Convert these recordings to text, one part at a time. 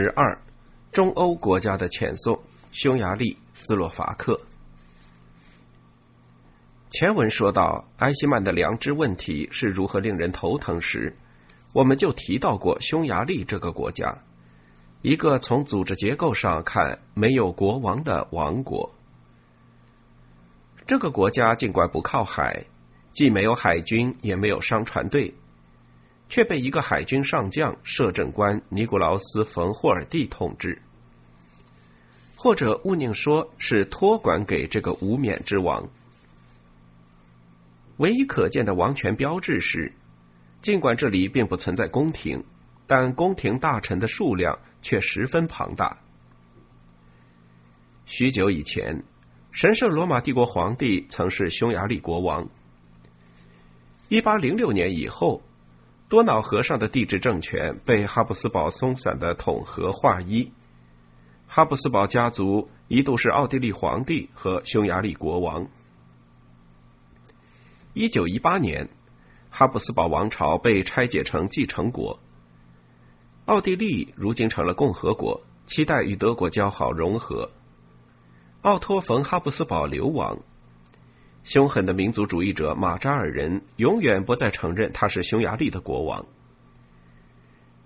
十二，中欧国家的遣送：匈牙利、斯洛伐克。前文说到埃希曼的良知问题是如何令人头疼时，我们就提到过匈牙利这个国家，一个从组织结构上看没有国王的王国。这个国家尽管不靠海，既没有海军，也没有商船队。却被一个海军上将摄政官尼古劳斯·冯霍尔蒂统治，或者勿宁说是托管给这个无冕之王。唯一可见的王权标志是，尽管这里并不存在宫廷，但宫廷大臣的数量却十分庞大。许久以前，神圣罗马帝国皇帝曾是匈牙利国王。一八零六年以后。多瑙河上的帝制政权被哈布斯堡松散的统合划一，哈布斯堡家族一度是奥地利皇帝和匈牙利国王。一九一八年，哈布斯堡王朝被拆解成继承国，奥地利如今成了共和国，期待与德国交好融合。奥托·冯·哈布斯堡流亡。凶狠的民族主义者马扎尔人永远不再承认他是匈牙利的国王，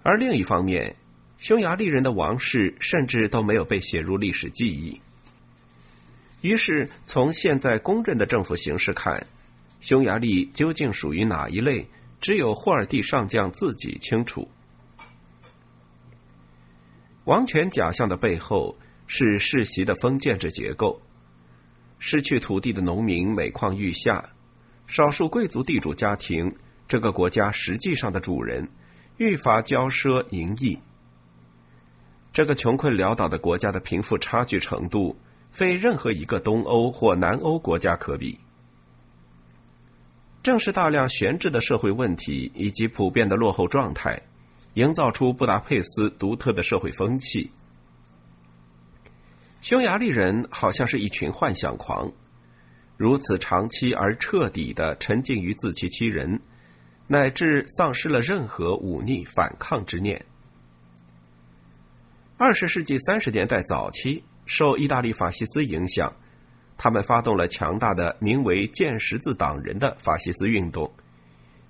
而另一方面，匈牙利人的王室甚至都没有被写入历史记忆。于是，从现在公认的政府形式看，匈牙利究竟属于哪一类，只有霍尔蒂上将自己清楚。王权假象的背后是世袭的封建制结构。失去土地的农民每况愈下，少数贵族地主家庭，这个国家实际上的主人，愈发骄奢淫逸。这个穷困潦倒的国家的贫富差距程度，非任何一个东欧或南欧国家可比。正是大量悬置的社会问题以及普遍的落后状态，营造出布达佩斯独特的社会风气。匈牙利人好像是一群幻想狂，如此长期而彻底的沉浸于自欺欺人，乃至丧失了任何忤逆反抗之念。二十世纪三十年代早期，受意大利法西斯影响，他们发动了强大的名为“剑十字党人”的法西斯运动，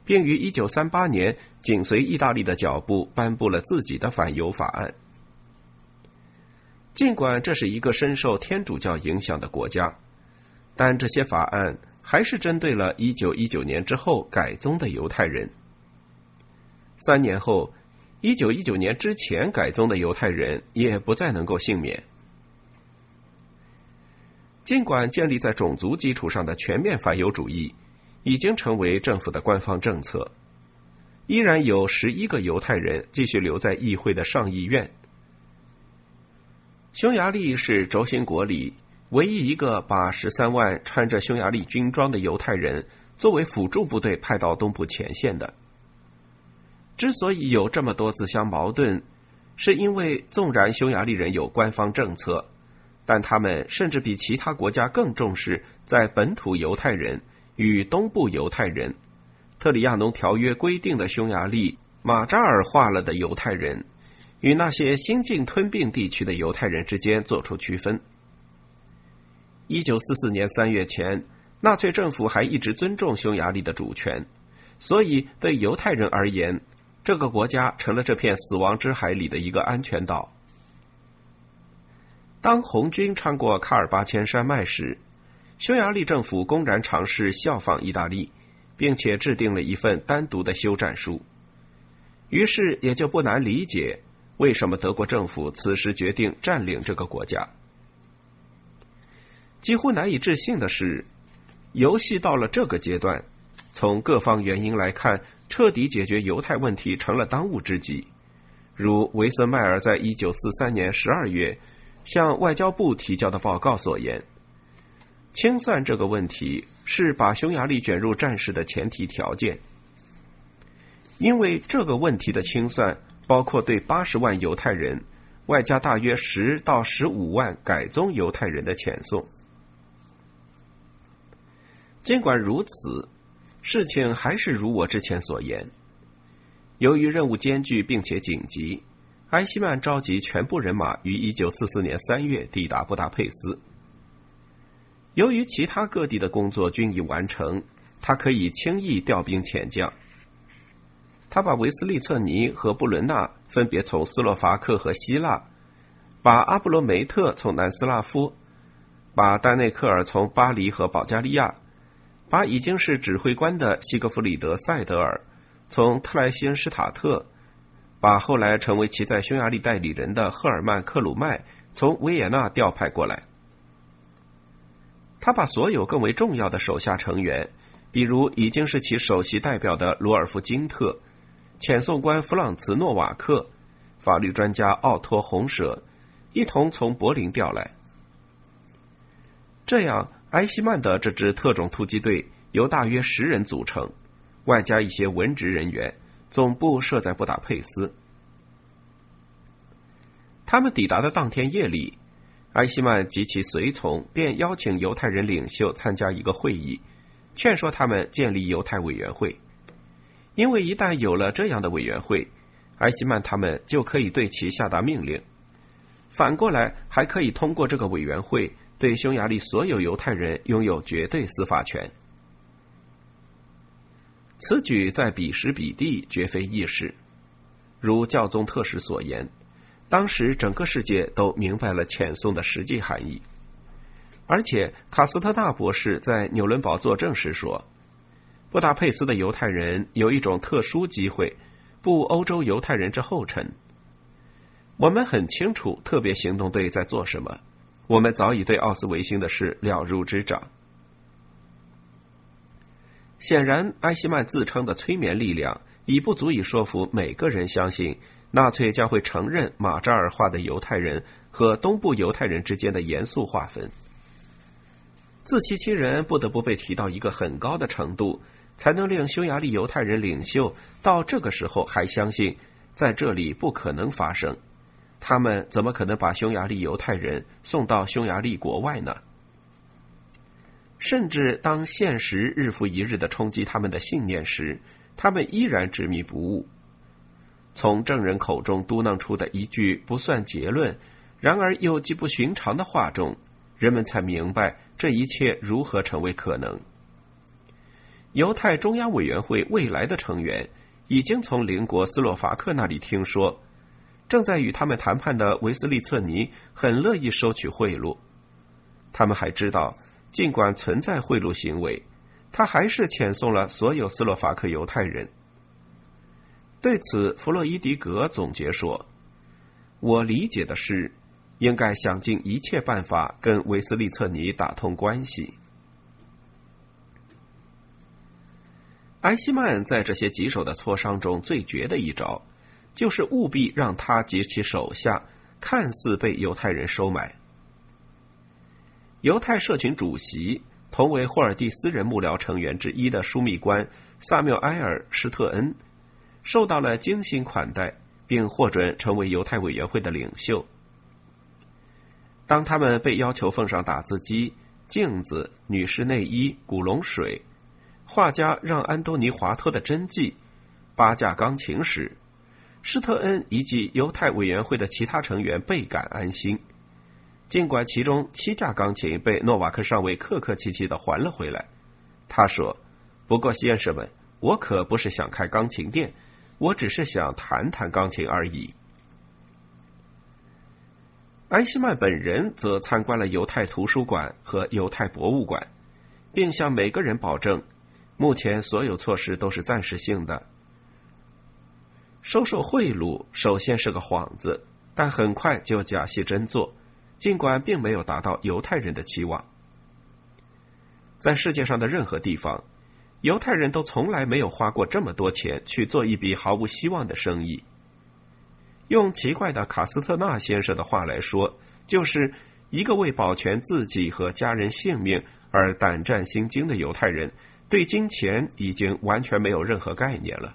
并于一九三八年紧随意大利的脚步，颁布了自己的反犹法案。尽管这是一个深受天主教影响的国家，但这些法案还是针对了1919年之后改宗的犹太人。三年后，1919年之前改宗的犹太人也不再能够幸免。尽管建立在种族基础上的全面反犹主义已经成为政府的官方政策，依然有十一个犹太人继续留在议会的上议院。匈牙利是轴心国里唯一一个把十三万穿着匈牙利军装的犹太人作为辅助部队派到东部前线的。之所以有这么多自相矛盾，是因为纵然匈牙利人有官方政策，但他们甚至比其他国家更重视在本土犹太人与东部犹太人。特里亚农条约规定的匈牙利马扎尔化了的犹太人。与那些新近吞并地区的犹太人之间做出区分。一九四四年三月前，纳粹政府还一直尊重匈牙利的主权，所以对犹太人而言，这个国家成了这片死亡之海里的一个安全岛。当红军穿过卡尔巴阡山脉时，匈牙利政府公然尝试效仿意大利，并且制定了一份单独的休战书。于是也就不难理解。为什么德国政府此时决定占领这个国家？几乎难以置信的是，游戏到了这个阶段，从各方原因来看，彻底解决犹太问题成了当务之急。如维森迈尔在一九四三年十二月向外交部提交的报告所言，清算这个问题是把匈牙利卷入战事的前提条件，因为这个问题的清算。包括对八十万犹太人，外加大约十到十五万改宗犹太人的遣送。尽管如此，事情还是如我之前所言。由于任务艰巨并且紧急，埃希曼召集全部人马于一九四四年三月抵达布达佩斯。由于其他各地的工作均已完成，他可以轻易调兵遣将。他把维斯利策尼和布伦纳分别从斯洛伐克和希腊，把阿布罗梅特从南斯拉夫，把丹内克尔从巴黎和保加利亚，把已经是指挥官的西格弗里德·塞德尔从特莱辛施塔特，把后来成为其在匈牙利代理人的赫尔曼·克鲁迈从维也纳调派过来。他把所有更为重要的手下成员，比如已经是其首席代表的罗尔夫·金特、遣送官弗朗茨·诺瓦克、法律专家奥托·洪舍，一同从柏林调来。这样，埃希曼的这支特种突击队由大约十人组成，外加一些文职人员，总部设在布达佩斯。他们抵达的当天夜里。埃希曼及其随从便邀请犹太人领袖参加一个会议，劝说他们建立犹太委员会，因为一旦有了这样的委员会，埃希曼他们就可以对其下达命令。反过来，还可以通过这个委员会对匈牙利所有犹太人拥有绝对司法权。此举在彼时彼地绝非易事，如教宗特使所言。当时，整个世界都明白了遣送的实际含义，而且卡斯特纳博士在纽伦堡作证时说：“布达佩斯的犹太人有一种特殊机会，步欧洲犹太人之后尘。我们很清楚特别行动队在做什么，我们早已对奥斯维辛的事了如指掌。显然，埃希曼自称的催眠力量已不足以说服每个人相信。”纳粹将会承认马扎尔化的犹太人和东部犹太人之间的严肃划分。自欺欺人不得不被提到一个很高的程度，才能令匈牙利犹太人领袖到这个时候还相信在这里不可能发生。他们怎么可能把匈牙利犹太人送到匈牙利国外呢？甚至当现实日复一日的冲击他们的信念时，他们依然执迷不悟。从证人口中嘟囔出的一句不算结论，然而又极不寻常的话中，人们才明白这一切如何成为可能。犹太中央委员会未来的成员已经从邻国斯洛伐克那里听说，正在与他们谈判的维斯利策尼很乐意收取贿赂。他们还知道，尽管存在贿赂行为，他还是遣送了所有斯洛伐克犹太人。对此，弗洛伊迪格总结说：“我理解的是，应该想尽一切办法跟维斯利策尼打通关系。”埃希曼在这些棘手的磋商中最绝的一招，就是务必让他及其手下看似被犹太人收买。犹太社群主席、同为霍尔蒂斯人幕僚成员之一的枢密官萨缪埃尔施特恩。受到了精心款待，并获准成为犹太委员会的领袖。当他们被要求奉上打字机、镜子、女士内衣、古龙水、画家让安东尼华托的真迹、八架钢琴时，施特恩以及犹太委员会的其他成员倍感安心。尽管其中七架钢琴被诺瓦克上尉客客气气的还了回来，他说：“不过，先生们，我可不是想开钢琴店。”我只是想弹弹钢琴而已。埃希曼本人则参观了犹太图书馆和犹太博物馆，并向每个人保证，目前所有措施都是暂时性的。收受贿赂首先是个幌子，但很快就假戏真做，尽管并没有达到犹太人的期望。在世界上的任何地方。犹太人都从来没有花过这么多钱去做一笔毫无希望的生意。用奇怪的卡斯特纳先生的话来说，就是一个为保全自己和家人性命而胆战心惊的犹太人，对金钱已经完全没有任何概念了。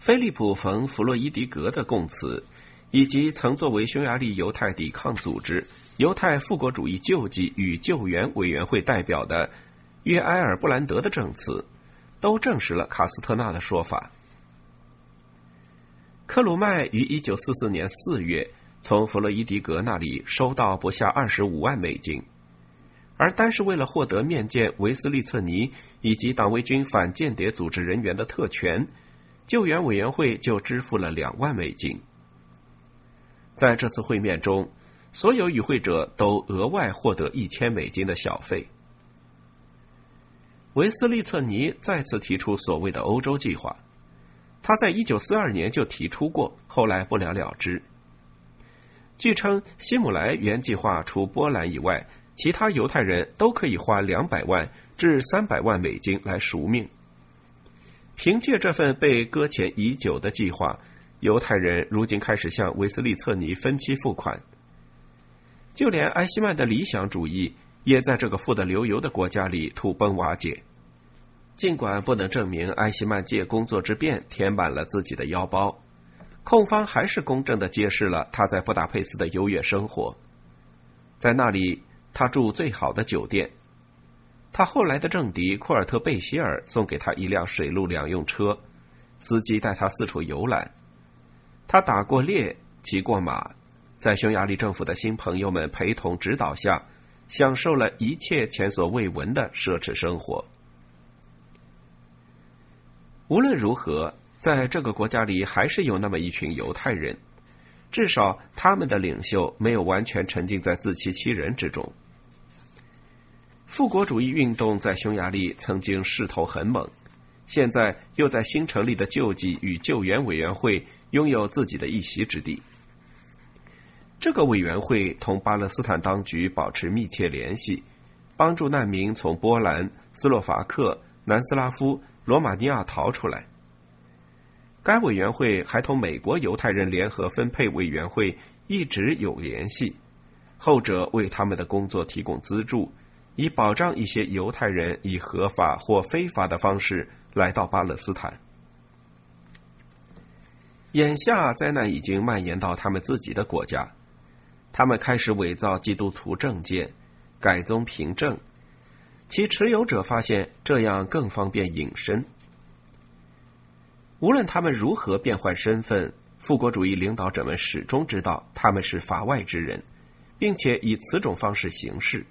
菲利普·冯·弗洛伊迪格的供词，以及曾作为匈牙利犹太抵抗组织“犹太复国主义救济与救援委员会”代表的。约埃尔布兰德的证词，都证实了卡斯特纳的说法。克鲁麦于一九四四年四月从弗洛伊迪格那里收到不下二十五万美金，而单是为了获得面见维斯利策尼以及党卫军反间谍组织人员的特权，救援委员会就支付了两万美金。在这次会面中，所有与会者都额外获得一千美金的小费。维斯利策尼再次提出所谓的欧洲计划。他在一九四二年就提出过，后来不了了之。据称，希姆莱原计划除波兰以外，其他犹太人都可以花两百万至三百万美金来赎命。凭借这份被搁浅已久的计划，犹太人如今开始向维斯利策尼分期付款。就连埃希曼的理想主义，也在这个富得流油的国家里土崩瓦解。尽管不能证明埃希曼借工作之便填满了自己的腰包，控方还是公正的揭示了他在布达佩斯的优越生活。在那里，他住最好的酒店。他后来的政敌库尔特贝希尔送给他一辆水陆两用车，司机带他四处游览。他打过猎，骑过马，在匈牙利政府的新朋友们陪同指导下，享受了一切前所未闻的奢侈生活。无论如何，在这个国家里，还是有那么一群犹太人，至少他们的领袖没有完全沉浸在自欺欺人之中。复国主义运动在匈牙利曾经势头很猛，现在又在新成立的救济与救援委员会拥有自己的一席之地。这个委员会同巴勒斯坦当局保持密切联系，帮助难民从波兰、斯洛伐克、南斯拉夫。罗马尼亚逃出来。该委员会还同美国犹太人联合分配委员会一直有联系，后者为他们的工作提供资助，以保障一些犹太人以合法或非法的方式来到巴勒斯坦。眼下灾难已经蔓延到他们自己的国家，他们开始伪造基督徒证件，改宗凭证。其持有者发现这样更方便隐身。无论他们如何变换身份，复国主义领导者们始终知道他们是法外之人，并且以此种方式行事。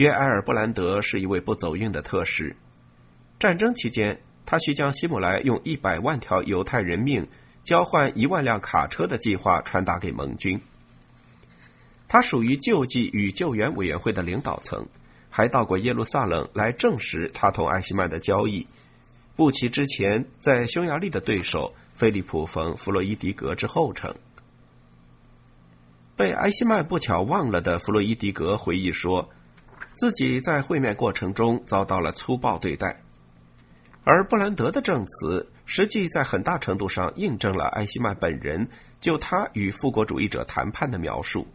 约埃尔·布兰德是一位不走运的特使。战争期间，他需将希姆莱用一百万条犹太人命交换一万辆卡车的计划传达给盟军。他属于救济与救援委员会的领导层。还到过耶路撒冷来证实他同艾希曼的交易。布奇之前在匈牙利的对手菲利普·冯·弗洛伊迪格之后程。被艾希曼不巧忘了的弗洛伊迪格回忆说，自己在会面过程中遭到了粗暴对待，而布兰德的证词实际在很大程度上印证了艾希曼本人就他与复国主义者谈判的描述。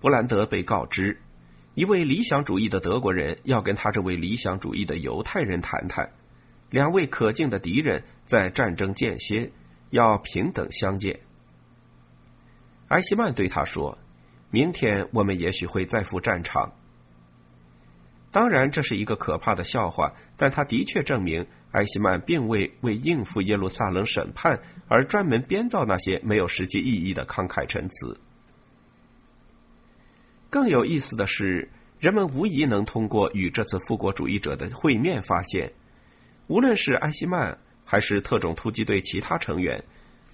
布兰德被告知。一位理想主义的德国人要跟他这位理想主义的犹太人谈谈，两位可敬的敌人在战争间歇，要平等相见。埃希曼对他说：“明天我们也许会再赴战场。”当然，这是一个可怕的笑话，但它的确证明埃希曼并未为应付耶路撒冷审判而专门编造那些没有实际意义的慷慨陈词。更有意思的是，人们无疑能通过与这次复国主义者的会面发现，无论是埃希曼还是特种突击队其他成员，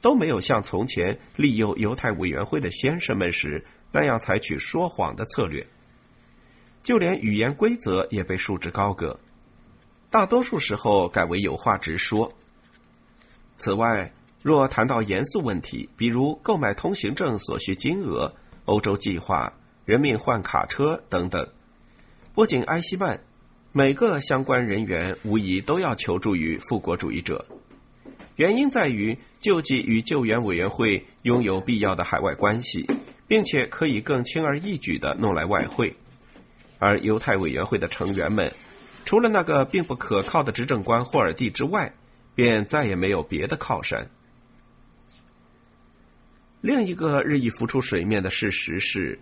都没有像从前利诱犹太委员会的先生们时那样采取说谎的策略。就连语言规则也被束之高阁，大多数时候改为有话直说。此外，若谈到严肃问题，比如购买通行证所需金额、欧洲计划。人命换卡车等等，不仅埃希曼，每个相关人员无疑都要求助于复国主义者。原因在于救济与救援委员会拥有必要的海外关系，并且可以更轻而易举的弄来外汇，而犹太委员会的成员们，除了那个并不可靠的执政官霍尔蒂之外，便再也没有别的靠山。另一个日益浮出水面的事实是。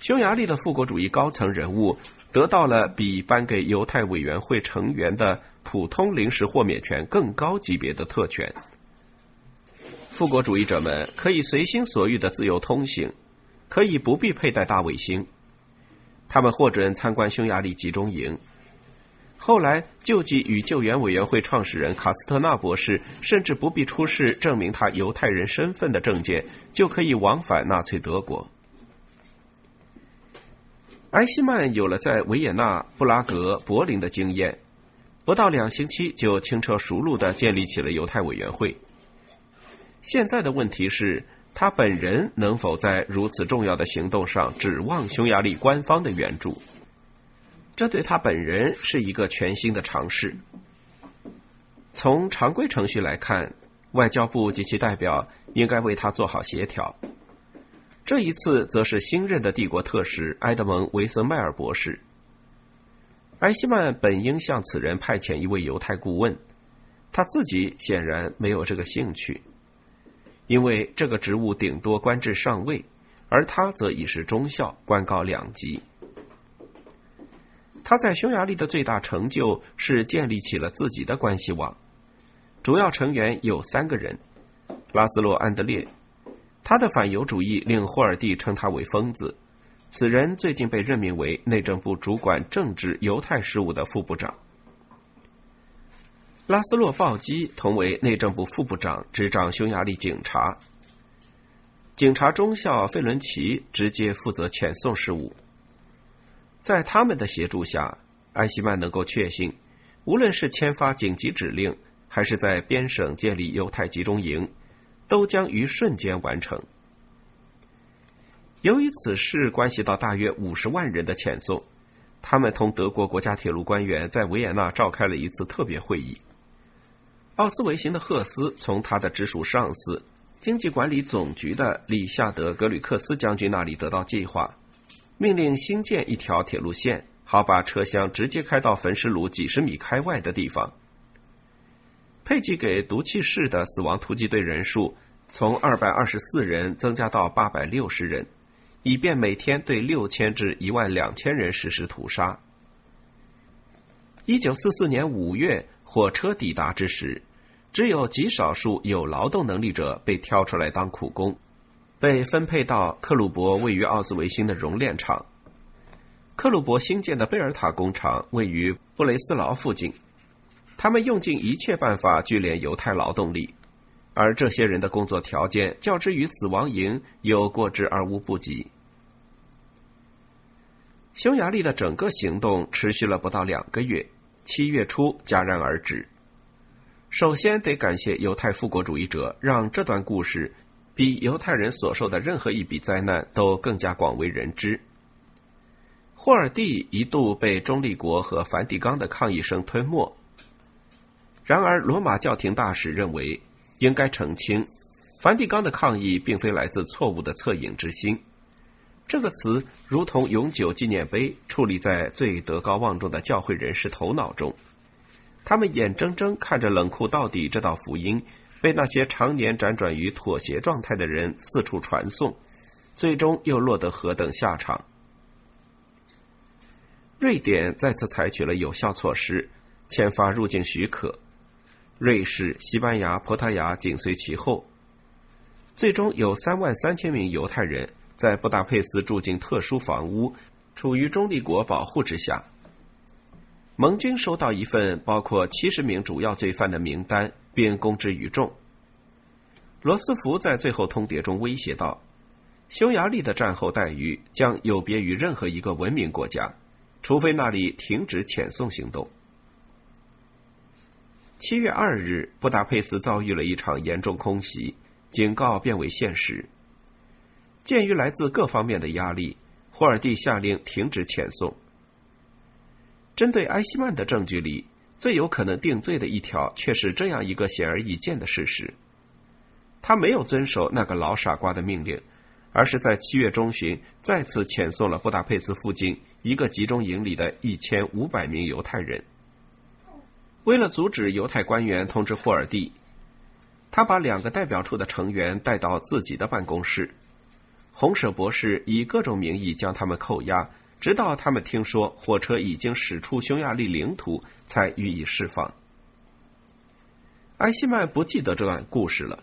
匈牙利的复国主义高层人物得到了比颁给犹太委员会成员的普通临时豁免权更高级别的特权，复国主义者们可以随心所欲的自由通行，可以不必佩戴大卫星。他们获准参观匈牙利集中营。后来，救济与救援委员会创始人卡斯特纳博士甚至不必出示证明他犹太人身份的证件，就可以往返纳粹德国。埃希曼有了在维也纳、布拉格、柏林的经验，不到两星期就轻车熟路的建立起了犹太委员会。现在的问题是，他本人能否在如此重要的行动上指望匈牙利官方的援助？这对他本人是一个全新的尝试。从常规程序来看，外交部及其代表应该为他做好协调。这一次，则是新任的帝国特使埃德蒙·维森迈尔博士。埃希曼本应向此人派遣一位犹太顾问，他自己显然没有这个兴趣，因为这个职务顶多官至上尉，而他则已是中校，官高两级。他在匈牙利的最大成就是建立起了自己的关系网，主要成员有三个人：拉斯洛·安德烈，他的反犹主义令霍尔蒂称他为疯子。此人最近被任命为内政部主管政治犹太事务的副部长。拉斯洛·鲍基同为内政部副部长，执掌匈牙利警察。警察中校费伦奇直接负责遣送事务。在他们的协助下，埃希曼能够确信，无论是签发紧急指令，还是在边省建立犹太集中营，都将于瞬间完成。由于此事关系到大约五十万人的遣送，他们同德国国家铁路官员在维也纳召开了一次特别会议。奥斯维辛的赫斯从他的直属上司经济管理总局的里夏德·格吕克斯将军那里得到计划。命令新建一条铁路线，好把车厢直接开到焚尸炉几十米开外的地方。配给给毒气室的死亡突击队人数从二百二十四人增加到八百六十人，以便每天对六千至一万两千人实施屠杀。一九四四年五月，火车抵达之时，只有极少数有劳动能力者被挑出来当苦工。被分配到克鲁伯位于奥斯维辛的熔炼厂。克鲁伯新建的贝尔塔工厂位于布雷斯劳附近。他们用尽一切办法聚敛犹太劳动力，而这些人的工作条件较之于死亡营有过之而无不及。匈牙利的整个行动持续了不到两个月，七月初戛然而止。首先得感谢犹太复国主义者，让这段故事。比犹太人所受的任何一笔灾难都更加广为人知。霍尔蒂一度被中立国和梵蒂冈的抗议声吞没。然而，罗马教廷大使认为应该澄清，梵蒂冈的抗议并非来自错误的恻隐之心。这个词如同永久纪念碑，矗立在最德高望重的教会人士头脑中。他们眼睁睁看着冷酷到底这道福音。被那些常年辗转于妥协状态的人四处传颂，最终又落得何等下场？瑞典再次采取了有效措施，签发入境许可。瑞士、西班牙、葡萄牙紧随其后。最终有三万三千名犹太人在布达佩斯住进特殊房屋，处于中立国保护之下。盟军收到一份包括七十名主要罪犯的名单。并公之于众。罗斯福在最后通牒中威胁道：“匈牙利的战后待遇将有别于任何一个文明国家，除非那里停止遣送行动。”七月二日，布达佩斯遭遇了一场严重空袭，警告变为现实。鉴于来自各方面的压力，霍尔蒂下令停止遣送。针对埃希曼的证据里。最有可能定罪的一条，却是这样一个显而易见的事实：他没有遵守那个老傻瓜的命令，而是在七月中旬再次遣送了布达佩斯附近一个集中营里的一千五百名犹太人。为了阻止犹太官员通知霍尔蒂，他把两个代表处的成员带到自己的办公室。红舍博士以各种名义将他们扣押。直到他们听说火车已经驶出匈牙利领土，才予以释放。埃希曼不记得这段故事了。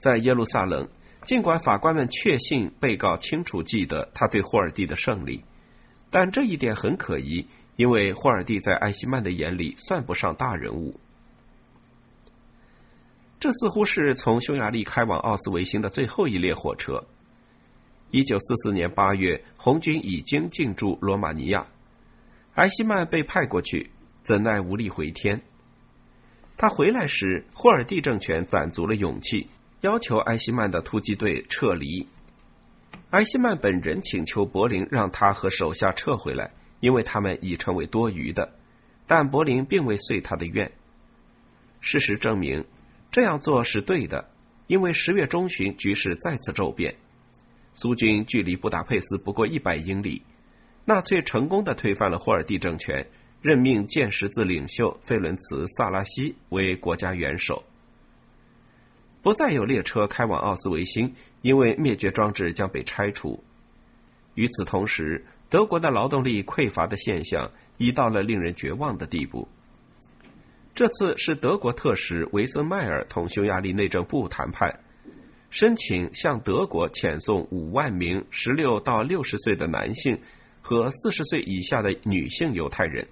在耶路撒冷，尽管法官们确信被告清楚记得他对霍尔蒂的胜利，但这一点很可疑，因为霍尔蒂在埃希曼的眼里算不上大人物。这似乎是从匈牙利开往奥斯维辛的最后一列火车。一九四四年八月，红军已经进驻罗马尼亚，埃希曼被派过去，怎奈无力回天。他回来时，霍尔蒂政权攒足了勇气，要求埃希曼的突击队撤离。埃希曼本人请求柏林让他和手下撤回来，因为他们已成为多余的，但柏林并未遂他的愿。事实证明。这样做是对的，因为十月中旬局势再次骤变，苏军距离布达佩斯不过一百英里，纳粹成功的推翻了霍尔蒂政权，任命剑十字领袖费伦茨·萨拉西为国家元首。不再有列车开往奥斯维辛，因为灭绝装置将被拆除。与此同时，德国的劳动力匮乏的现象已到了令人绝望的地步。这次是德国特使维森迈尔同匈牙利内政部谈判，申请向德国遣送五万名十六到六十岁的男性和四十岁以下的女性犹太人。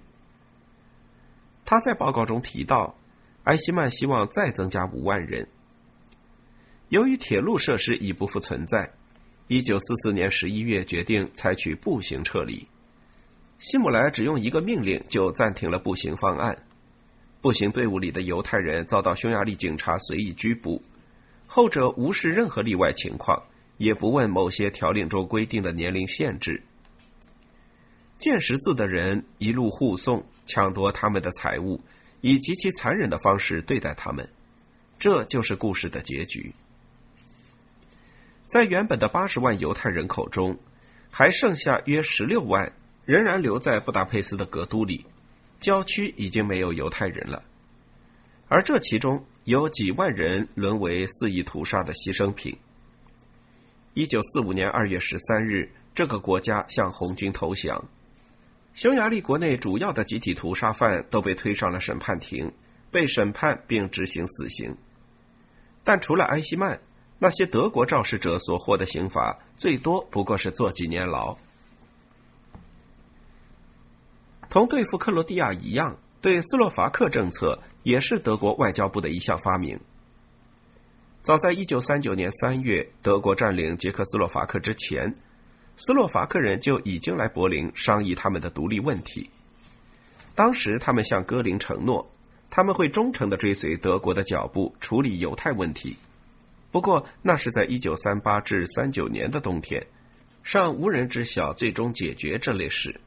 他在报告中提到，埃希曼希望再增加五万人。由于铁路设施已不复存在，一九四四年十一月决定采取步行撤离。希姆莱只用一个命令就暂停了步行方案。步行队伍里的犹太人遭到匈牙利警察随意拘捕，后者无视任何例外情况，也不问某些条令中规定的年龄限制。见识字的人一路护送，抢夺他们的财物，以极其残忍的方式对待他们。这就是故事的结局。在原本的八十万犹太人口中，还剩下约十六万仍然留在布达佩斯的格都里。郊区已经没有犹太人了，而这其中有几万人沦为肆意屠杀的牺牲品。一九四五年二月十三日，这个国家向红军投降，匈牙利国内主要的集体屠杀犯都被推上了审判庭，被审判并执行死刑。但除了埃希曼，那些德国肇事者所获的刑罚最多不过是坐几年牢。同对付克罗地亚一样，对斯洛伐克政策也是德国外交部的一项发明。早在一九三九年三月，德国占领捷克斯洛伐克之前，斯洛伐克人就已经来柏林商议他们的独立问题。当时，他们向戈林承诺，他们会忠诚的追随德国的脚步处理犹太问题。不过，那是在一九三八至三九年的冬天，尚无人知晓最终解决这类事。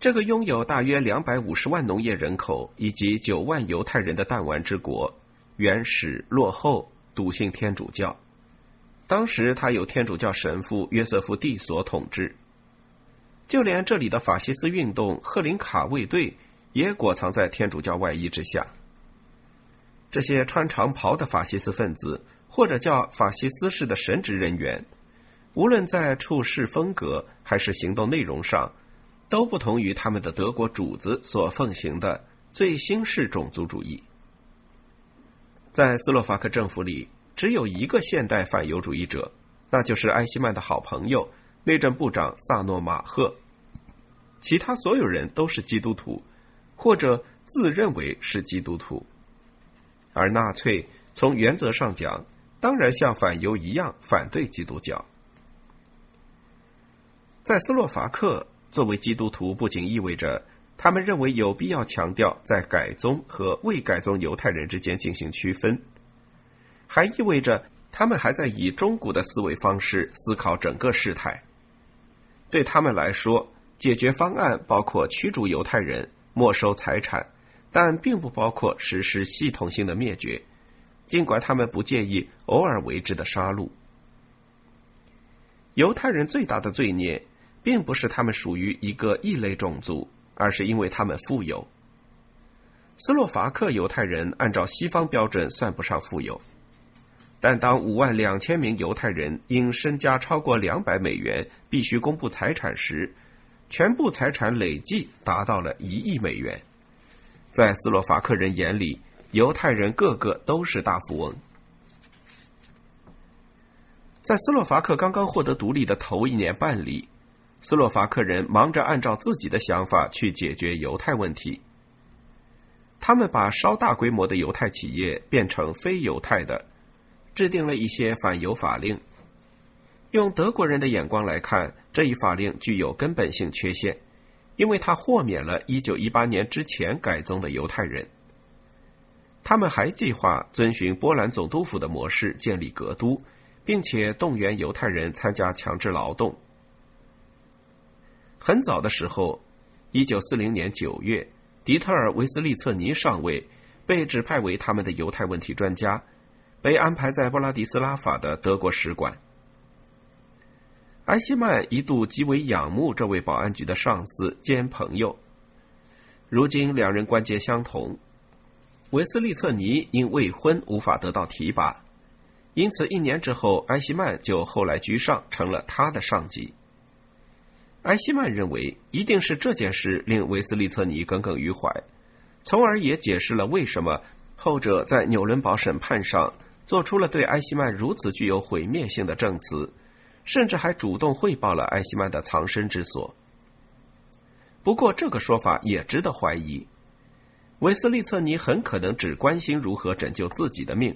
这个拥有大约两百五十万农业人口以及九万犹太人的弹丸之国，原始、落后、笃信天主教。当时，他由天主教神父约瑟夫·蒂所统治。就连这里的法西斯运动赫林卡卫队也裹藏在天主教外衣之下。这些穿长袍的法西斯分子，或者叫法西斯式的神职人员，无论在处事风格还是行动内容上。都不同于他们的德国主子所奉行的最新式种族主义。在斯洛伐克政府里，只有一个现代反犹主义者，那就是埃希曼的好朋友内政部长萨诺马赫。其他所有人都是基督徒，或者自认为是基督徒。而纳粹从原则上讲，当然像反犹一样反对基督教。在斯洛伐克。作为基督徒，不仅意味着他们认为有必要强调在改宗和未改宗犹太人之间进行区分，还意味着他们还在以中古的思维方式思考整个事态。对他们来说，解决方案包括驱逐犹太人、没收财产，但并不包括实施系统性的灭绝，尽管他们不介意偶尔为之的杀戮。犹太人最大的罪孽。并不是他们属于一个异类种族，而是因为他们富有。斯洛伐克犹太人按照西方标准算不上富有，但当五万两千名犹太人因身家超过两百美元必须公布财产时，全部财产累计达到了一亿美元。在斯洛伐克人眼里，犹太人个个都是大富翁。在斯洛伐克刚刚获得独立的头一年半里，斯洛伐克人忙着按照自己的想法去解决犹太问题。他们把稍大规模的犹太企业变成非犹太的，制定了一些反犹法令。用德国人的眼光来看，这一法令具有根本性缺陷，因为它豁免了1918年之前改宗的犹太人。他们还计划遵循波兰总督府的模式建立格都，并且动员犹太人参加强制劳动。很早的时候，1940年9月。迪特尔·维斯利策尼上尉被指派为他们的犹太问题专家，被安排在布拉迪斯拉法的德国使馆。埃希曼一度极为仰慕这位保安局的上司兼朋友，如今两人关节相同。维斯利策尼因未婚无法得到提拔，因此一年之后，埃希曼就后来居上，成了他的上级。埃希曼认为，一定是这件事令维斯利策尼耿耿于怀，从而也解释了为什么后者在纽伦堡审判上做出了对埃希曼如此具有毁灭性的证词，甚至还主动汇报了埃希曼的藏身之所。不过，这个说法也值得怀疑。维斯利策尼很可能只关心如何拯救自己的命，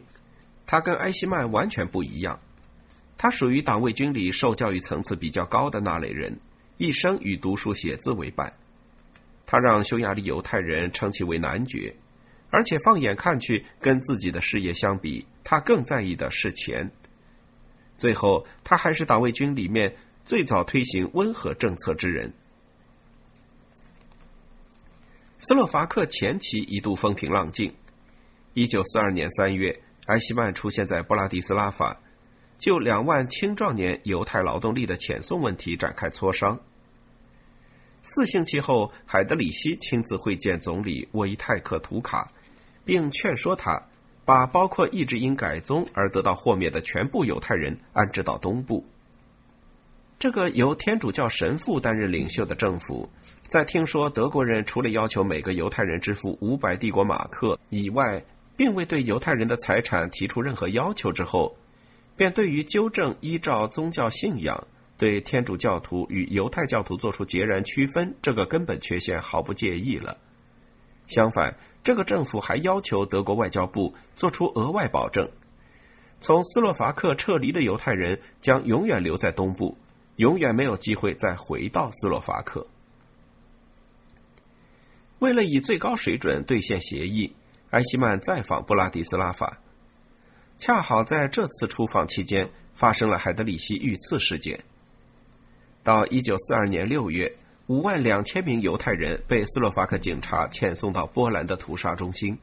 他跟埃希曼完全不一样，他属于党卫军里受教育层次比较高的那类人。一生与读书写字为伴，他让匈牙利犹太人称其为男爵，而且放眼看去，跟自己的事业相比，他更在意的是钱。最后，他还是党卫军里面最早推行温和政策之人。斯洛伐克前期一度风平浪静。一九四二年三月，埃希曼出现在布拉迪斯拉法。就两万青壮年犹太劳动力的遣送问题展开磋商。四星期后，海德里希亲自会见总理沃伊泰克图卡，并劝说他把包括一直因改宗而得到豁免的全部犹太人安置到东部。这个由天主教神父担任领袖的政府，在听说德国人除了要求每个犹太人支付五百帝国马克以外，并未对犹太人的财产提出任何要求之后。便对于纠正依照宗教信仰对天主教徒与犹太教徒做出截然区分这个根本缺陷毫不介意了。相反，这个政府还要求德国外交部做出额外保证：从斯洛伐克撤离的犹太人将永远留在东部，永远没有机会再回到斯洛伐克。为了以最高水准兑现协议，埃希曼再访布拉迪斯拉法。恰好在这次出访期间，发生了海德里希遇刺事件。到一九四二年六月，五万两千名犹太人被斯洛伐克警察遣送到波兰的屠杀中心。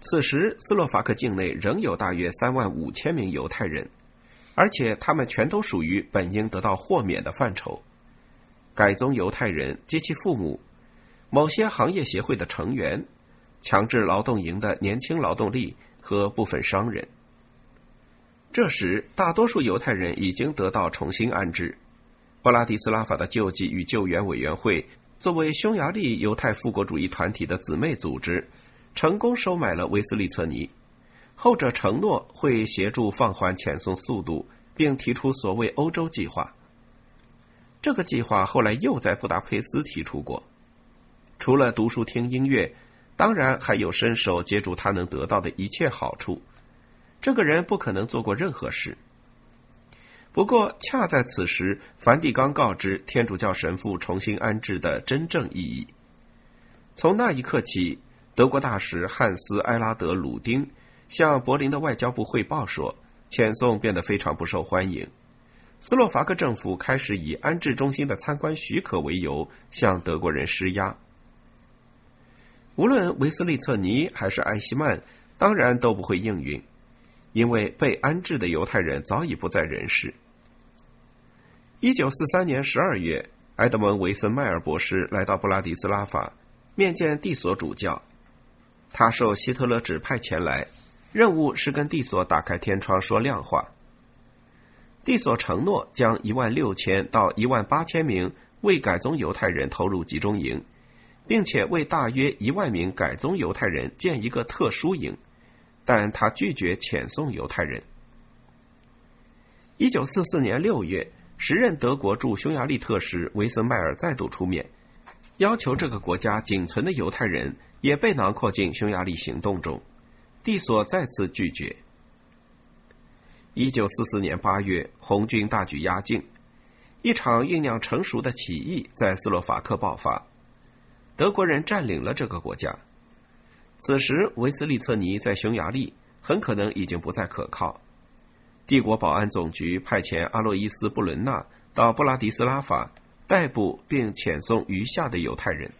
此时，斯洛伐克境内仍有大约三万五千名犹太人，而且他们全都属于本应得到豁免的范畴：改宗犹太人及其父母，某些行业协会的成员。强制劳动营的年轻劳动力和部分商人。这时，大多数犹太人已经得到重新安置。布拉迪斯拉法的救济与救援委员会作为匈牙利犹太复国主义团体的姊妹组织，成功收买了维斯利策尼。后者承诺会协助放缓遣送速度，并提出所谓“欧洲计划”。这个计划后来又在布达佩斯提出过。除了读书听音乐。当然，还有伸手接住他能得到的一切好处。这个人不可能做过任何事。不过，恰在此时，梵蒂冈告知天主教神父重新安置的真正意义。从那一刻起，德国大使汉斯·埃拉德·鲁丁向柏林的外交部汇报说，遣送变得非常不受欢迎。斯洛伐克政府开始以安置中心的参观许可为由向德国人施压。无论维斯利策尼还是艾希曼，当然都不会应允，因为被安置的犹太人早已不在人世。一九四三年十二月，埃德蒙·维森迈尔博士来到布拉迪斯拉法，面见蒂索主教。他受希特勒指派前来，任务是跟蒂索打开天窗说亮话。蒂索承诺将一万六千到一万八千名未改宗犹太人投入集中营。并且为大约一万名改宗犹太人建一个特殊营，但他拒绝遣送犹太人。一九四四年六月，时任德国驻匈牙利特使维森迈尔再度出面，要求这个国家仅存的犹太人也被囊括进匈牙利行动中。蒂索再次拒绝。一九四四年八月，红军大举压境，一场酝酿成熟的起义在斯洛伐克爆发，德国人占领了这个国家。此时，维斯利策尼在匈牙利很可能已经不再可靠。帝国保安总局派遣阿洛伊斯·布伦纳到布拉迪斯拉法逮捕并遣送余下的犹太人。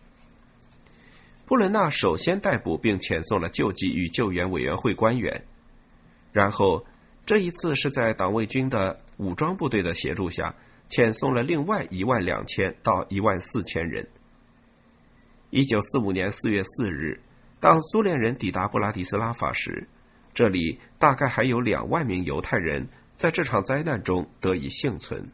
布伦纳首先逮捕并遣送了救济与救援委员会官员，然后这一次是在党卫军的武装部队的协助下，遣送了另外一万两千到一万四千人。一九四五年四月四日。当苏联人抵达布拉迪斯拉法时，这里大概还有两万名犹太人在这场灾难中得以幸存。